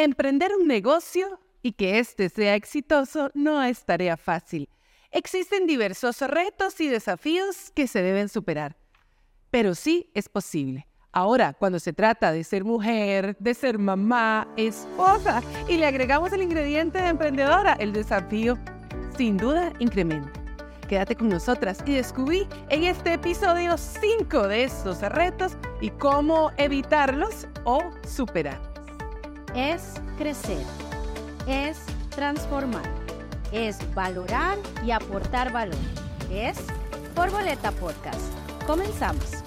Emprender un negocio y que éste sea exitoso no es tarea fácil. Existen diversos retos y desafíos que se deben superar, pero sí es posible. Ahora, cuando se trata de ser mujer, de ser mamá, esposa, y le agregamos el ingrediente de emprendedora, el desafío sin duda incrementa. Quédate con nosotras y descubrí en este episodio cinco de estos retos y cómo evitarlos o superarlos. Es crecer, es transformar, es valorar y aportar valor. Es Borboleta Podcast. Comenzamos.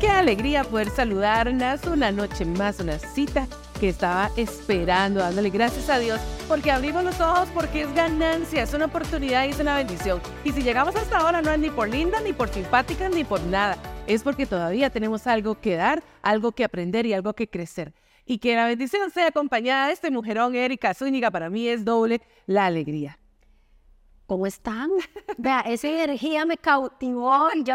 Qué alegría poder saludarlas una noche más, una cita que estaba esperando, dándole gracias a Dios, porque abrimos los ojos, porque es ganancia, es una oportunidad y es una bendición. Y si llegamos hasta ahora no es ni por linda, ni por simpática, ni por nada. Es porque todavía tenemos algo que dar, algo que aprender y algo que crecer. Y que la bendición sea acompañada de este mujerón, Erika Zúñiga, para mí es doble la alegría. ¿Cómo están? Vea, esa energía me cautivó. Yo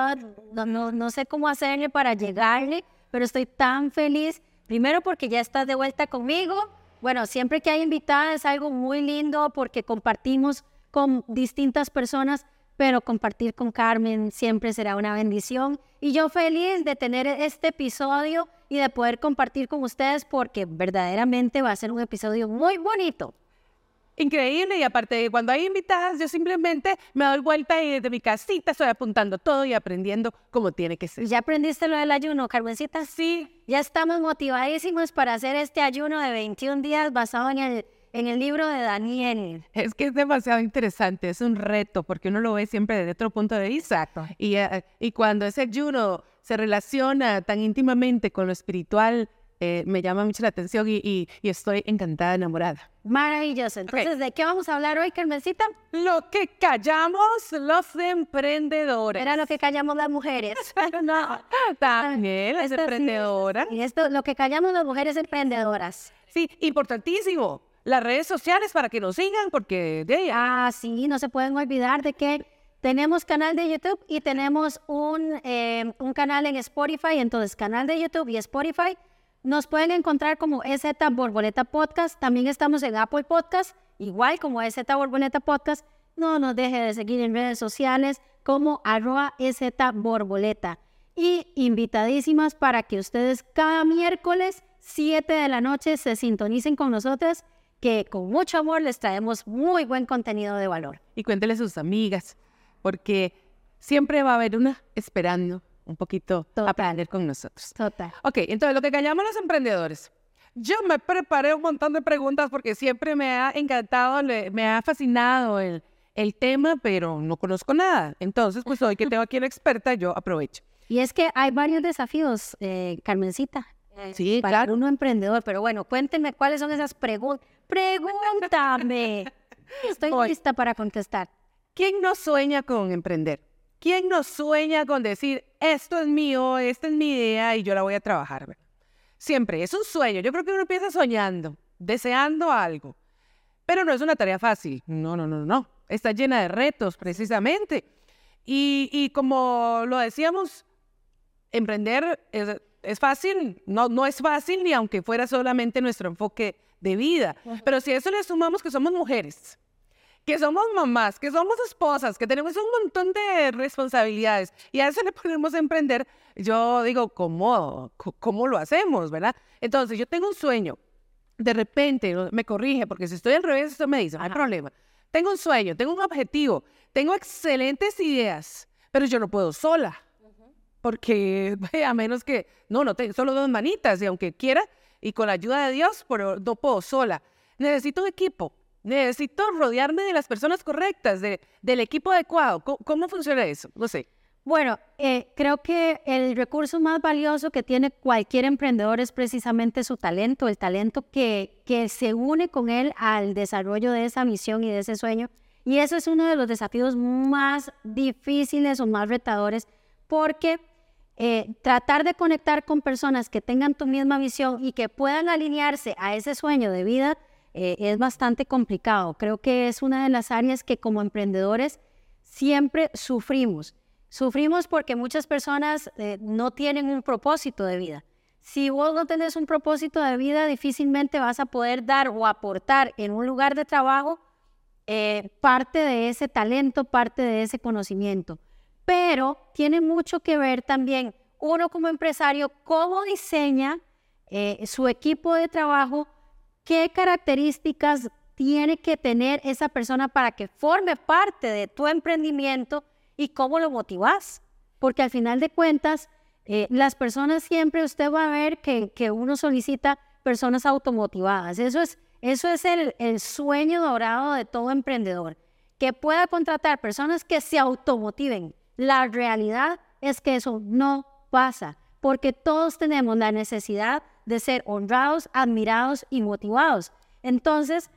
no, no, no sé cómo hacerle para llegarle, pero estoy tan feliz. Primero porque ya estás de vuelta conmigo. Bueno, siempre que hay invitada es algo muy lindo porque compartimos con distintas personas, pero compartir con Carmen siempre será una bendición. Y yo feliz de tener este episodio y de poder compartir con ustedes porque verdaderamente va a ser un episodio muy bonito. Increíble, y aparte de cuando hay invitadas, yo simplemente me doy vuelta y desde mi casita estoy apuntando todo y aprendiendo como tiene que ser. ¿Ya aprendiste lo del ayuno, Carmencita? Sí. Ya estamos motivadísimos para hacer este ayuno de 21 días basado en el, en el libro de Daniel. Es que es demasiado interesante, es un reto, porque uno lo ve siempre desde otro punto de vista. Exacto. Y, eh, y cuando ese ayuno se relaciona tan íntimamente con lo espiritual, eh, me llama mucho la atención y, y- y estoy encantada, enamorada. Maravilloso. Entonces, ¿de qué vamos a hablar hoy, Carmencita? Lo que callamos los emprendedores. Era lo que callamos las mujeres. no. También las Esto sí, emprendedoras. Y esto, lo que callamos las mujeres emprendedoras. Sí, importantísimo. Las redes sociales para que nos sigan, porque de ahí, Ah, sí, no se pueden olvidar de que tenemos canal de YouTube y tenemos un, eh, un canal en Spotify. Entonces, canal de YouTube y Spotify nos pueden encontrar como EZ Borboleta Podcast. También estamos en Apple Podcast, igual como EZ Borboleta Podcast. No nos deje de seguir en redes sociales como arroba EZ Borboleta. Y invitadísimas para que ustedes cada miércoles 7 de la noche se sintonicen con nosotras, que con mucho amor les traemos muy buen contenido de valor. y cuéntele a sus amigas, porque siempre va a haber una esperando un poquito Total. aprender con nosotros. Total. Ok, entonces lo que callamos los emprendedores. Yo me preparé un montón de preguntas porque siempre me ha encantado, le- me ha fascinado el, el tema, pero no conozco nada. Entonces, pues hoy que tengo aquí una experta, yo aprovecho. Y es que hay varios desafíos, eh, Carmencita. eh, Sí, para claro. uno emprendedor, pero bueno, cuéntenme cuáles son esas preguntas. Pregúntame. Estoy lista para contestar. ¿Quién no sueña con emprender? ¿Quién no sueña con decir, esto es mío, esta es mi idea y yo la voy a trabajar? Siempre, es un sueño. Yo creo que uno empieza soñando, deseando algo. Pero no es una tarea fácil. No, no, no, no. Está llena de retos, precisamente. Y, y como lo decíamos, emprender es, es fácil. No, no es fácil ni aunque fuera solamente nuestro enfoque de vida. Pero si a eso le sumamos que somos mujeres, que somos mamás, que somos esposas, que tenemos un montón de responsabilidades y a eso le ponemos a emprender, yo digo, ¿cómo, cómo lo hacemos, verdad? Entonces, yo tengo un sueño, de repente me corrige, porque si estoy al revés, esto me dice, no hay problema. Tengo un sueño, tengo un objetivo, tengo excelentes ideas, pero yo no puedo sola, porque a menos que, no, no tengo solo dos manitas y aunque quiera, y con la ayuda de Dios, pero no puedo sola. Necesito un equipo. Necesito rodearme de las personas correctas, de, del equipo adecuado. ¿Cómo, cómo funciona eso? No sé. Bueno, eh, creo que el recurso más valioso que tiene cualquier emprendedor es precisamente su talento, el talento que, que se une con él al desarrollo de esa misión y de ese sueño. Y eso es uno de los desafíos más difíciles o más retadores porque eh, tratar de conectar con personas que tengan tu misma visión y que puedan alinearse a ese sueño de vida eh, es bastante complicado. Creo que es una de las áreas que como emprendedores siempre sufrimos. Sufrimos porque muchas personas eh, no tienen un propósito de vida. Si vos no tenés un propósito de vida, difícilmente vas a poder dar o aportar en un lugar de trabajo eh, parte de ese talento, parte de ese conocimiento. Pero tiene mucho que ver también uno como empresario, cómo diseña su equipo de trabajo, qué características tiene que tener esa persona para que forme parte de tu emprendimiento y cómo lo motivas. Porque al final de cuentas, eh, las personas siempre, usted va a ver que, uno solicita personas automotivadas. Eso es, eso es el, el sueño dorado de todo emprendedor, que pueda contratar personas que se automotiven. La realidad es que eso no pasa, porque todos tenemos la necesidad de ser honrados, admirados y motivados. Entonces,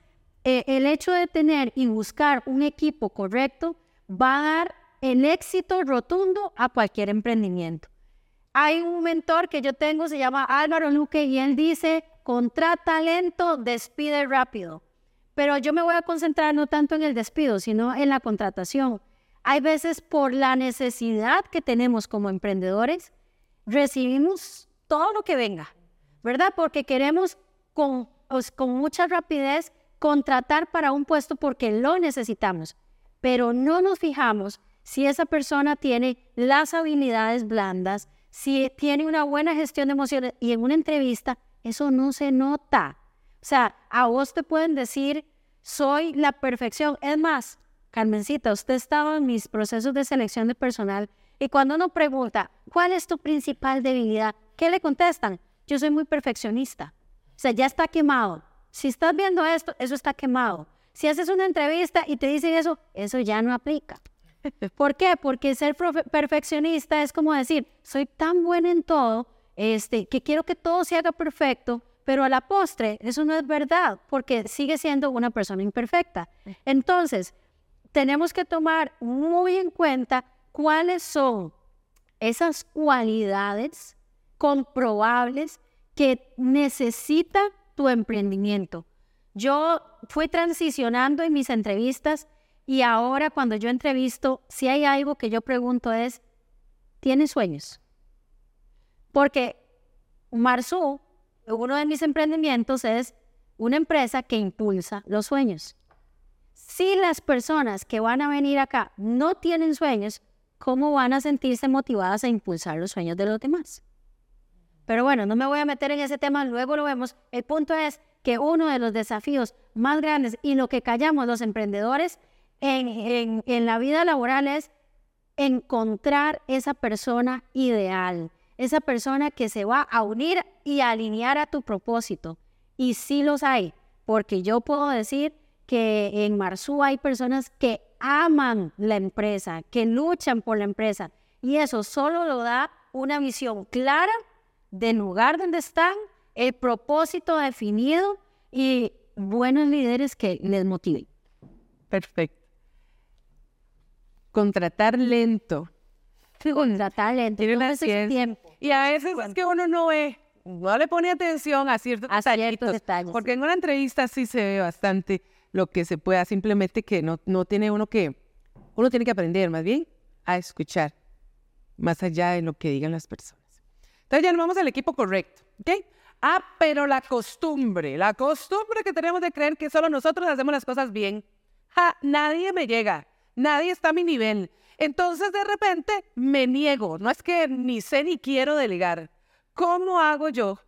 eh, el hecho de tener y buscar un equipo correcto va a dar el éxito rotundo a cualquier emprendimiento. Hay un mentor que yo tengo, se llama Álvaro Luque, y él dice, contrata lento, despide rápido. Pero yo me voy a concentrar no tanto en el despido, sino en la contratación. Hay veces por la necesidad que tenemos como emprendedores, recibimos todo lo que venga, ¿verdad? Porque queremos con, mucha rapidez contratar para un puesto porque lo necesitamos, pero no nos fijamos si esa persona tiene las habilidades blandas, si tiene una buena gestión de emociones y en una entrevista eso no se nota. O sea, a vos te pueden decir, soy la perfección. Es más, Carmencita, usted estaba en mis procesos de selección de personal y cuando uno pregunta, ¿cuál es tu principal debilidad? ¿Qué le contestan? Yo soy muy perfeccionista. O sea, ya está quemado. Si estás viendo esto, eso está quemado. Si haces una entrevista y te dicen eso, eso ya no aplica. ¿Por qué? Porque ser perfeccionista es como decir, soy tan buena en todo, este, que quiero que todo se haga perfecto, pero a la postre eso no es verdad, porque sigue siendo una persona imperfecta. Entonces, tenemos que tomar muy en cuenta cuáles son esas cualidades comprobables que necesita tu emprendimiento. Yo fui transicionando en mis entrevistas y ahora cuando yo entrevisto, si hay algo que yo pregunto es, ¿tienes sueños? Porque Marzu, uno de mis emprendimientos es una empresa que impulsa los sueños. Si las personas que van a venir acá no tienen sueños, ¿cómo van a sentirse motivadas a impulsar los sueños de los demás? Pero bueno, no me voy a meter en ese tema, luego lo vemos. El punto es que uno de los desafíos más grandes y lo que callamos los emprendedores en, en, la vida laboral es encontrar esa persona ideal, esa persona que se va a unir y alinear a tu propósito. Y sí los hay, porque yo puedo decir que en Marsú hay personas que aman la empresa, que luchan por la empresa. Y eso solo lo da una visión clara del lugar donde están, el propósito definido y buenos líderes que les motiven. Perfecto. Contratar lento. Contratar lento. Tiene una tiempo. Y a veces es que uno no ve, no le pone atención a ciertos, a ciertos detalles. Porque en una entrevista sí se ve bastante lo que se pueda, simplemente que no, no tiene uno que, uno tiene que aprender más bien a escuchar, más allá de lo que digan las personas. Entonces ya nos vamos al equipo correcto, ¿ok? Ah, pero la costumbre, la costumbre que tenemos de creer que solo nosotros hacemos las cosas bien. Ja, nadie me llega, nadie está a mi nivel. Entonces de repente me niego, no es que ni sé ni quiero delegar. ¿Cómo hago yo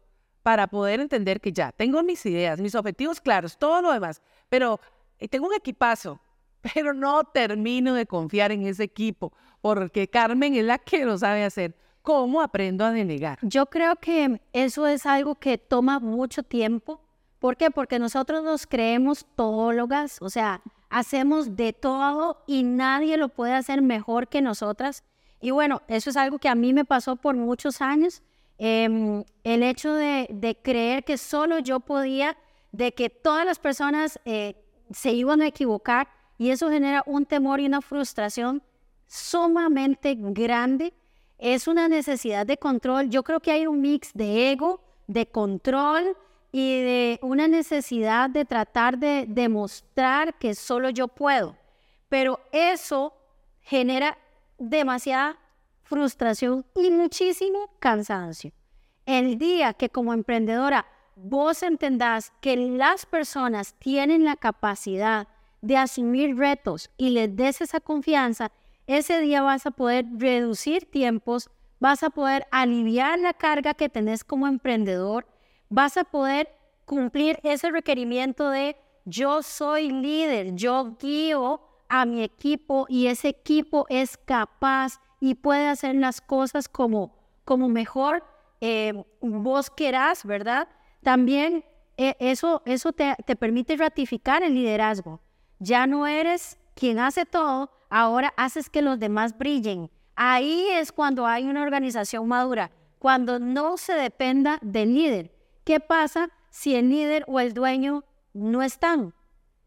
para poder entender que ya tengo mis ideas, mis objetivos claros, todo lo demás, pero eh, tengo un equipazo, pero no termino de confiar en ese equipo, porque Carmen es la que lo sabe hacer. ¿Cómo aprendo a delegar? Yo creo que eso es algo que toma mucho tiempo. ¿Por qué? Porque nosotros nos creemos todólogas, o sea, hacemos de todo y nadie lo puede hacer mejor que nosotras. Y bueno, eso es algo que a mí me pasó por muchos años. Em, el hecho de, creer que solo yo podía de que todas las personas eh, se iban a equivocar y eso genera un temor y una frustración sumamente grande. Es una necesidad de control. Yo creo que hay un mix de ego, de control y de una necesidad de tratar de demostrar que solo yo puedo. Pero eso genera demasiada frustración y muchísimo cansancio. El día que como emprendedora vos entendás que las personas tienen la capacidad de asumir retos y les des esa confianza, ese día vas a poder reducir tiempos, vas a poder aliviar la carga que tenés como emprendedor, vas a poder cumplir ese requerimiento de yo soy líder, yo guío a mi equipo y ese equipo es capaz y puede hacer las cosas como, como mejor eh, vos querás, ¿verdad? También eh, eso, eso te, te permite ratificar el liderazgo. Ya no eres quien hace todo, ahora haces que los demás brillen. Ahí es cuando hay una organización madura, cuando no se dependa del líder. ¿Qué pasa si el líder o el dueño no están?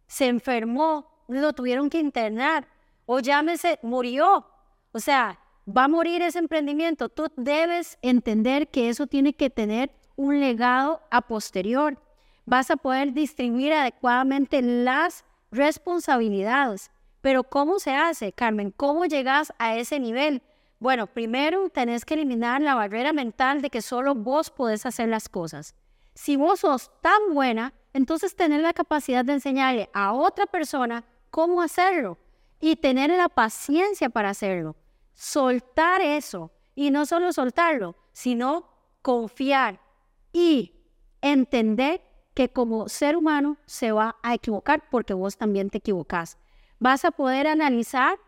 Se enfermó, lo tuvieron que internar o llámese, murió. O sea, va a morir ese emprendimiento. Tú debes entender que eso tiene que tener un legado a posterior. Vas a poder distribuir adecuadamente las responsabilidades. Pero ¿cómo se hace, Carmen? ¿Cómo llegas a ese nivel? Bueno, primero tenés que eliminar la barrera mental de que solo vos podés hacer las cosas. Si vos sos tan buena, entonces tener la capacidad de enseñarle a otra persona cómo hacerlo y tener la paciencia para hacerlo. Soltar eso y no solo soltarlo, sino confiar y entender que como ser humano se va a equivocar porque vos también te equivocás. Vas a poder analizar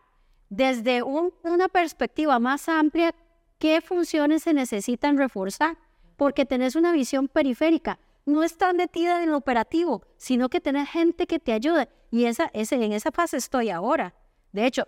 desde una perspectiva más amplia qué funciones se necesitan reforzar, porque tenés una visión periférica. No estás metida en el operativo, sino que tenés gente que te ayude. Y esa, ese, en esa fase estoy ahora. De hecho,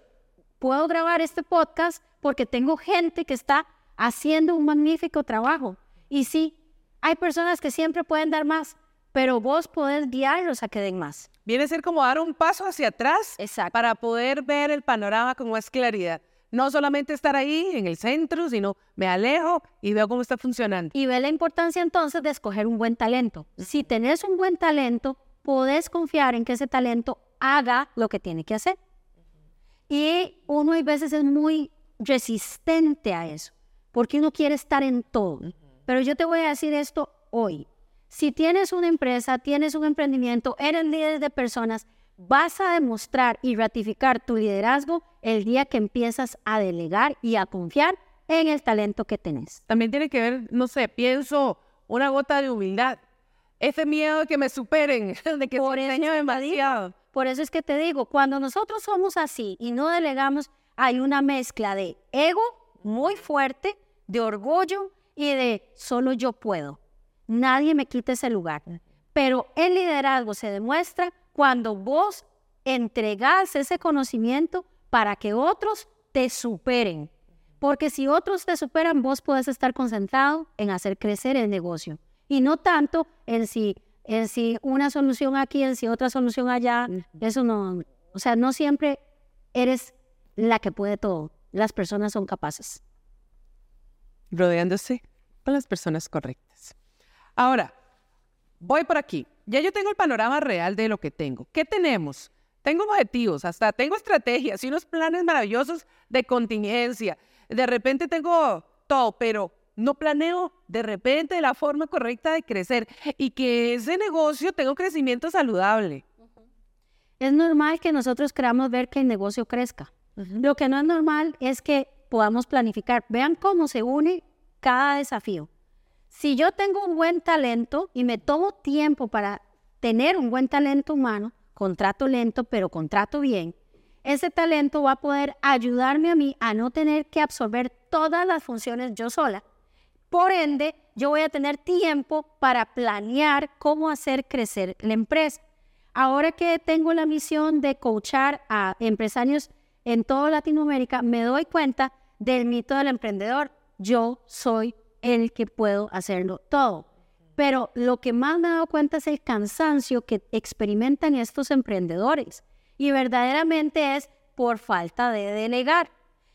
puedo grabar este podcast porque tengo gente que está haciendo un magnífico trabajo. Y sí, hay personas que siempre pueden dar más, pero vos podés guiarlos a que den más. Viene a ser como dar un paso hacia atrás Exacto. para poder ver el panorama con más claridad. No solamente estar ahí en el centro, sino me alejo y veo cómo está funcionando. Y ve la importancia entonces de escoger un buen talento. Si tenés un buen talento, podés confiar en que ese talento haga lo que tiene que hacer. Y uno a veces es muy resistente a eso, porque uno quiere estar en todo. Pero yo te voy a decir esto hoy. Si tienes una empresa, tienes un emprendimiento, eres líder de personas, vas a demostrar y ratificar tu liderazgo el día que empiezas a delegar y a confiar en el talento que tenés. También tiene que ver, no sé, pienso una gota de humildad. Ese miedo de que me superen, de que Por se eso demasiado. Por eso es que te digo, cuando nosotros somos así y no delegamos, hay una mezcla de ego muy fuerte, de orgullo y de solo yo puedo. Nadie me quita ese lugar. Pero el liderazgo se demuestra cuando vos entregás ese conocimiento para que otros te superen. Porque si otros te superan, vos puedes estar concentrado en hacer crecer el negocio y no tanto en si, en si una solución aquí, en si otra solución allá. Eso no, o sea, no siempre eres la que puede todo. Las personas son capaces. rodeándose con las personas correctas. Ahora, voy por aquí. Ya yo tengo el panorama real de lo que tengo. ¿Qué tenemos? Tengo objetivos, hasta tengo estrategias y unos planes maravillosos de contingencia. De repente tengo todo, pero no planeo de repente la forma correcta de crecer y que ese negocio tenga un crecimiento saludable. Es normal que nosotros queramos ver que el negocio crezca. Lo que no es normal es que podamos planificar. Vean cómo se une cada desafío. Si yo tengo un buen talento y me tomo tiempo para tener un buen talento humano, contrato lento, pero contrato bien, ese talento va a poder ayudarme a mí a no tener que absorber todas las funciones yo sola. Por ende, yo voy a tener tiempo para planear cómo hacer crecer la empresa. Ahora que tengo la misión de coachar a empresarios en toda Latinoamérica, me doy cuenta del mito del emprendedor. Yo soy el que puedo hacerlo todo. Pero lo que más me he dado cuenta es el cansancio que experimentan estos emprendedores. Y verdaderamente es por falta de delegar.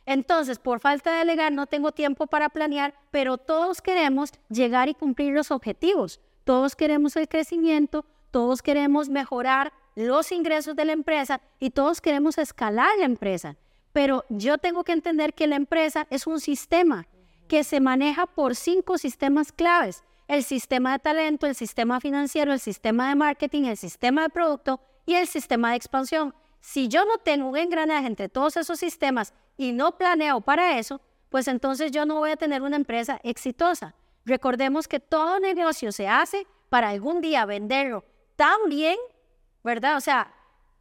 Entonces, por falta de delegar, no tengo tiempo para planear, pero todos queremos llegar y cumplir los objetivos. Todos queremos el crecimiento, todos queremos mejorar los ingresos de la empresa y todos queremos escalar la empresa. Pero yo tengo que entender que la empresa es un sistema que se maneja por cinco sistemas claves. El sistema de talento, el sistema financiero, el sistema de marketing, el sistema de producto y el sistema de expansión. Si yo no tengo un engranaje entre todos esos sistemas y no planeo para eso, pues entonces yo no voy a tener una empresa exitosa. Recordemos que todo negocio se hace para algún día venderlo tan bien, ¿verdad? O sea,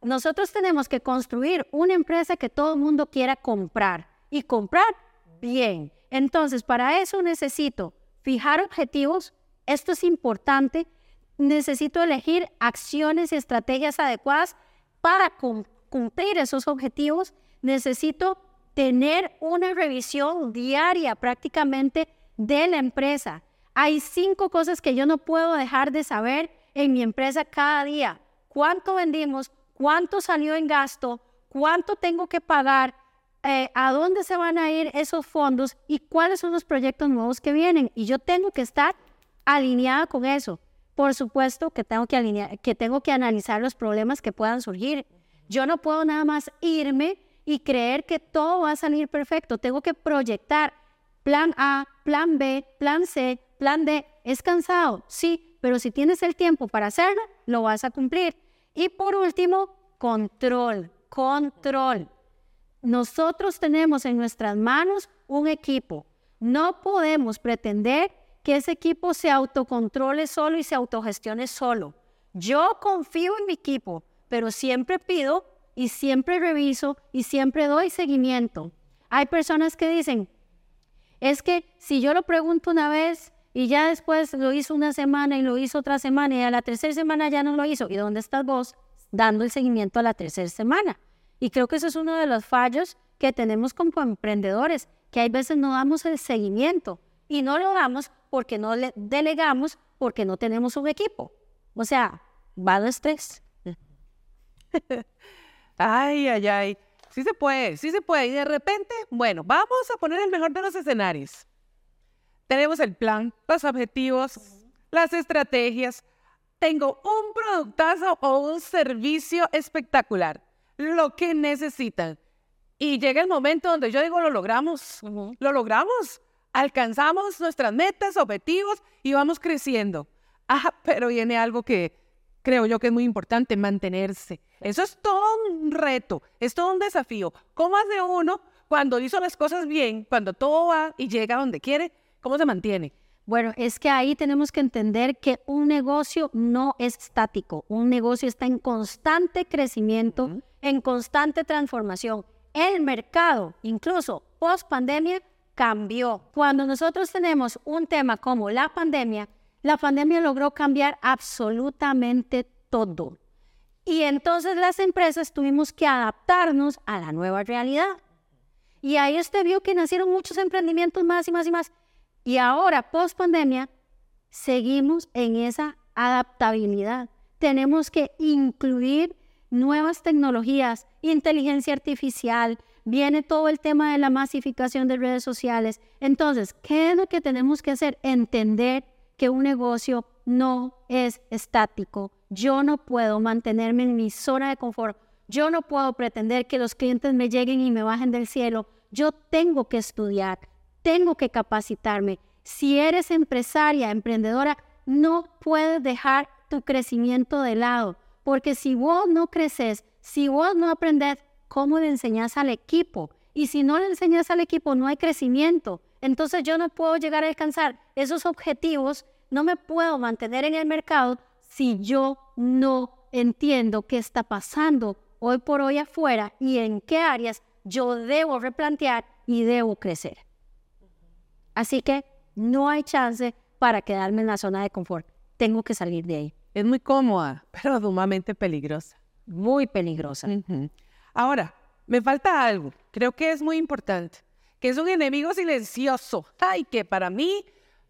nosotros tenemos que construir una empresa que todo el mundo quiera comprar y comprar bien. Entonces, para eso necesito fijar objetivos, esto es importante, necesito elegir acciones y estrategias adecuadas para cumplir esos objetivos, necesito tener una revisión diaria prácticamente de la empresa. Hay cinco cosas que yo no puedo dejar de saber en mi empresa cada día. ¿Cuánto vendimos? ¿Cuánto salió en gasto? ¿Cuánto tengo que pagar? Eh, ¿A dónde se van a ir esos fondos? ¿Y cuáles son los proyectos nuevos que vienen? Y yo tengo que estar alineada con eso. Por supuesto que tengo que, alinear, que tengo que analizar los problemas que puedan surgir. Yo no puedo nada más irme y creer que todo va a salir perfecto. Tengo que proyectar plan A, plan B, plan C, plan D. ¿Es cansado? Sí, pero si tienes el tiempo para hacerlo, lo vas a cumplir. Y por último, control, control. Nosotros tenemos en nuestras manos un equipo. No podemos pretender que ese equipo se autocontrole solo y se autogestione solo. Yo confío en mi equipo, pero siempre pido y siempre reviso y siempre doy seguimiento. Hay personas que dicen, es que si yo lo pregunto una vez y ya después lo hizo una semana y lo hizo otra semana y a la tercera semana ya no lo hizo, ¿y dónde estás vos dando el seguimiento a la tercera semana? Y creo que eso es uno de los fallos que tenemos como emprendedores, que hay veces no damos el seguimiento y no lo damos porque no le delegamos, porque no tenemos un equipo. O sea, va de estrés. Ay, ay, ay. Sí se puede, sí se puede. Y de repente, bueno, vamos a poner el mejor de los escenarios. Tenemos el plan, los objetivos, las estrategias. Tengo un productazo o un servicio espectacular, lo que necesitan. Y llega el momento donde yo digo, lo logramos, lo logramos, alcanzamos nuestras metas, objetivos y vamos creciendo. Ah, pero viene algo que creo yo que es muy importante, mantenerse. Eso es todo un reto, es todo un desafío. ¿Cómo hace uno cuando hizo las cosas bien, cuando todo va y llega donde quiere? ¿Cómo se mantiene? Bueno, es que ahí tenemos que entender que un negocio no es estático, un negocio está en constante crecimiento, en constante transformación. El mercado, incluso post pandemia, cambió. Cuando nosotros tenemos un tema como la pandemia, la pandemia logró cambiar absolutamente todo. Y entonces las empresas tuvimos que adaptarnos a la nueva realidad. Y ahí usted vio que nacieron muchos emprendimientos más y más y más. Y ahora, post pandemia, seguimos en esa adaptabilidad. Tenemos que incluir nuevas tecnologías, inteligencia artificial, viene todo el tema de la masificación de redes sociales. Entonces, ¿qué es lo que tenemos que hacer? Entender que un negocio no es estático. Yo no puedo mantenerme en mi zona de confort. Yo no puedo pretender que los clientes me lleguen y me bajen del cielo. Yo tengo que estudiar, tengo que capacitarme. Si eres empresaria, emprendedora, no puedes dejar tu crecimiento de lado, porque si vos no creces, si vos no aprendes, ¿cómo le enseñas al equipo? Y si no le enseñas al equipo, no hay crecimiento. Entonces yo no puedo llegar a alcanzar esos objetivos, no me puedo mantener en el mercado si yo no entiendo qué está pasando hoy por hoy afuera y en qué áreas yo debo replantear y debo crecer. Así que no hay chance para quedarme en la zona de confort. Tengo que salir de ahí. Es muy cómoda, pero sumamente peligrosa. Muy peligrosa. Ahora, me falta algo. Creo que es muy importante que es un enemigo silencioso. Ay, que para mí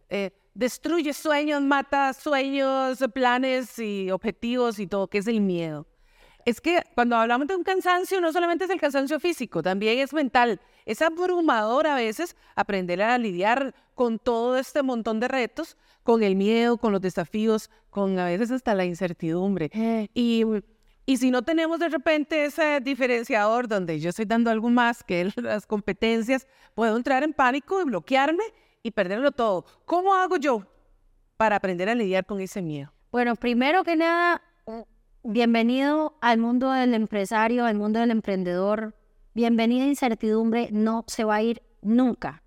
eh, destruye sueños, mata sueños, planes y objetivos y todo, que es el miedo. Es que cuando hablamos de un cansancio, no solamente es el cansancio físico, también es mental. Es abrumador a veces aprender a lidiar con todo este montón de retos, con el miedo, con los desafíos, con a veces hasta la incertidumbre. Eh. Y y si no tenemos de repente ese diferenciador donde yo estoy dando algo más que las competencias, puedo entrar en pánico y bloquearme y perderlo todo. ¿Cómo hago yo para aprender a lidiar con ese miedo? Bueno, primero que nada, bienvenido al mundo del empresario, al mundo del emprendedor. Bienvenida a incertidumbre, no se va a ir nunca.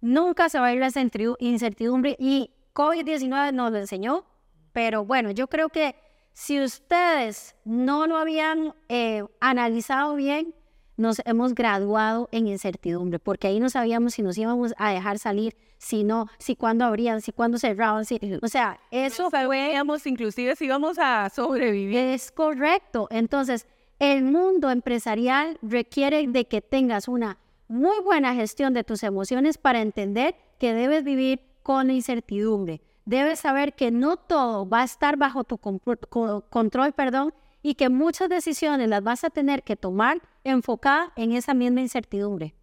Nunca se va a ir la incertidumbre y COVID-19 nos lo enseñó, pero bueno, yo creo que si ustedes no lo habían eh, analizado bien, nos hemos graduado en incertidumbre, porque ahí no sabíamos si nos íbamos a dejar salir, si no, si cuándo abrían, si cuándo cerraban, si, o sea, eso no sabíamos inclusive si íbamos a sobrevivir. Es correcto. Entonces, el mundo empresarial requiere de que tengas una muy buena gestión de tus emociones para entender que debes vivir con la incertidumbre. Debes saber que no todo va a estar bajo tu control, perdón, y que muchas decisiones las vas a tener que tomar enfocada en esa misma incertidumbre.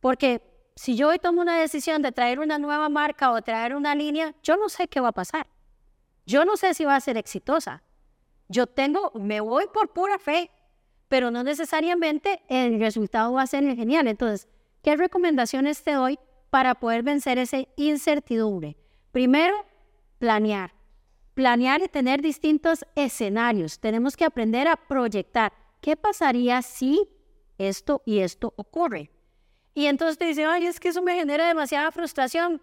Porque si yo hoy tomo una decisión de traer una nueva marca o traer una línea, yo no sé qué va a pasar. Yo no sé si va a ser exitosa. Yo tengo, me voy por pura fe, pero no necesariamente el resultado va a ser genial. Entonces, ¿qué recomendaciones te doy para poder vencer esa incertidumbre? Primero, planear planear y tener distintos escenarios. Tenemos que aprender a proyectar qué pasaría si esto y esto ocurre. Y entonces te dicen, ay, es que eso me genera demasiada frustración.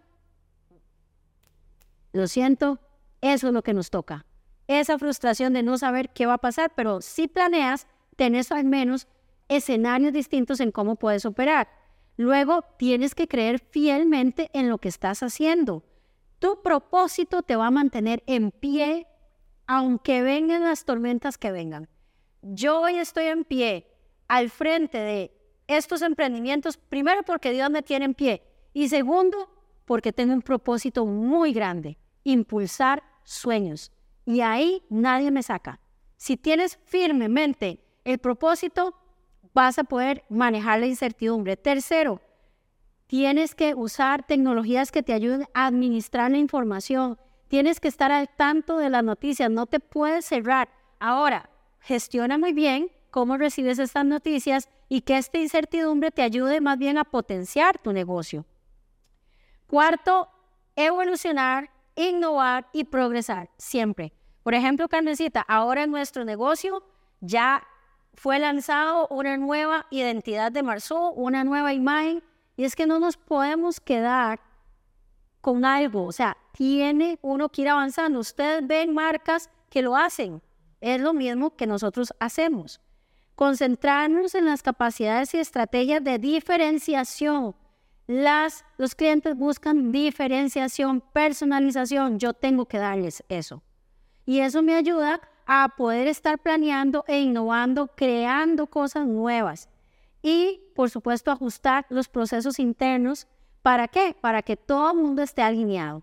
Lo siento, eso es lo que nos toca. Esa frustración de no saber qué va a pasar, pero si planeas, tenés al menos escenarios distintos en cómo puedes operar. Luego, tienes que creer fielmente en lo que estás haciendo. Tu propósito te va a mantener en pie aunque vengan las tormentas que vengan. Yo hoy estoy en pie al frente de estos emprendimientos, primero porque Dios me tiene en pie y segundo porque tengo un propósito muy grande, impulsar sueños. Y ahí nadie me saca. Si tienes firmemente el propósito, vas a poder manejar la incertidumbre. Tercero, Tienes que usar tecnologías que te ayuden a administrar la información. Tienes que estar al tanto de las noticias. No te puedes cerrar. Ahora, gestiona muy bien cómo recibes estas noticias y que esta incertidumbre te ayude más bien a potenciar tu negocio. Cuarto, evolucionar, innovar y progresar siempre. Por ejemplo, Carmencita, ahora en nuestro negocio ya fue lanzado una nueva identidad de Marzo, una nueva imagen y es que no nos podemos quedar con algo, o sea, tiene uno que ir avanzando. Ustedes ven marcas que lo hacen, es lo mismo que nosotros hacemos. Concentrarnos en las capacidades y estrategias de diferenciación. Las, los clientes buscan diferenciación, personalización. Yo tengo que darles eso. Y eso me ayuda a poder estar planeando e innovando, creando cosas nuevas y, por supuesto, ajustar los procesos internos. ¿Para qué? Para que todo el mundo esté alineado.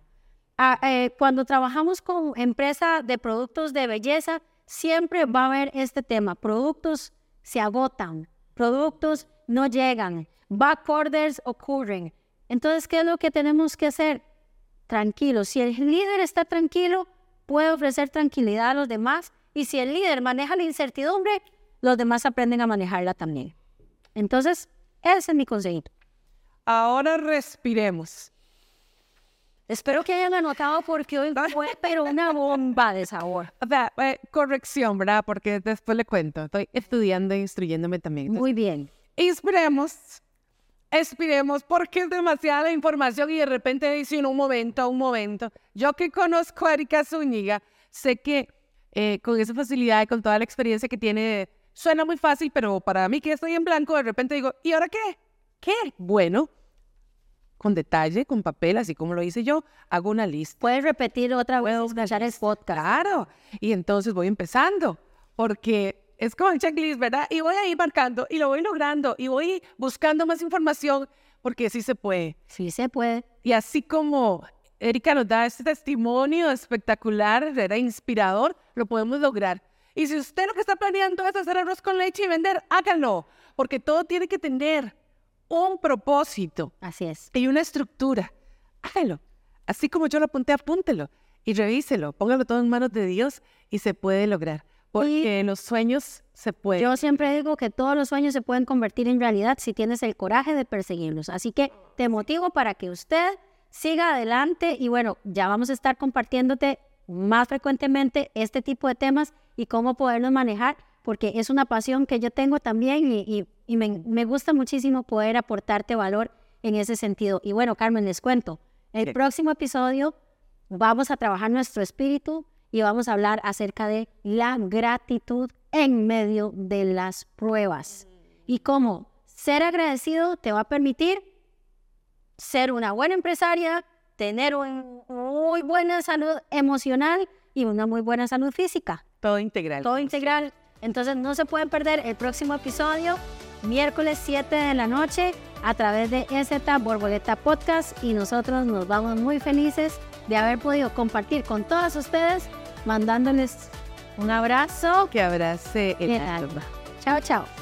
Ah, eh, cuando trabajamos con empresa de productos de belleza, siempre va a haber este tema. Productos se agotan, productos no llegan, back orders ocurren. Entonces, ¿qué es lo que tenemos que hacer? Tranquilo. Si el líder está tranquilo, puede ofrecer tranquilidad a los demás. Y si el líder maneja la incertidumbre, los demás aprenden a manejarla también. Entonces, ese es mi consejito. Ahora respiremos. Espero que hayan anotado porque hoy fue pero una bomba de sabor. O sea, eh, corrección, ¿verdad? Porque después le cuento. Estoy estudiando e instruyéndome también. Muy bien. Inspiremos. Expiremos porque es demasiada información y de repente dice un momento, un momento. Yo que conozco a Erika Zúñiga, sé que eh, con esa facilidad y con toda la experiencia que tiene Suena muy fácil, pero para mí que estoy en blanco, de repente digo, ¿y ahora qué? ¿Qué? Bueno, con detalle, con papel, así como lo hice yo, hago una lista. Puedes repetir otra vez, escuchar el podcast. Claro, y entonces voy empezando, porque es como el checklist, ¿verdad? Y voy ahí marcando, y lo voy logrando, y voy buscando más información, porque sí se puede. Sí se puede. Y así como Erika nos da este testimonio espectacular, era inspirador, lo podemos lograr. Y si usted lo que está planeando es hacer arroz con leche y vender, hágalo, porque todo tiene que tener un propósito. Así es. Y una estructura. Hágalo. Así como yo lo apunté, apúntelo y revíselo. Póngalo todo en manos de Dios y se puede lograr. Porque los sueños se pueden. Yo siempre digo que todos los sueños se pueden convertir en realidad si tienes el coraje de perseguirlos. Así que te motivo para que usted siga adelante y bueno, ya vamos a estar compartiéndote más frecuentemente este tipo de temas y cómo poderlos manejar, porque es una pasión que yo tengo también y, y, me, me, gusta muchísimo poder aportarte valor en ese sentido. Y bueno, Carmen, les cuento, el próximo episodio vamos a trabajar nuestro espíritu y vamos a hablar acerca de la gratitud en medio de las pruebas y cómo ser agradecido te va a permitir ser una buena empresaria, tener una muy buena salud emocional y una muy buena salud física. Todo integral. Todo integral. Entonces no se pueden perder el próximo episodio, miércoles 7 de la noche, a través de EZ Borboleta Podcast y nosotros nos vamos muy felices de haber podido compartir con todas ustedes, mandándoles un abrazo que abrace el alma. Chao, chao.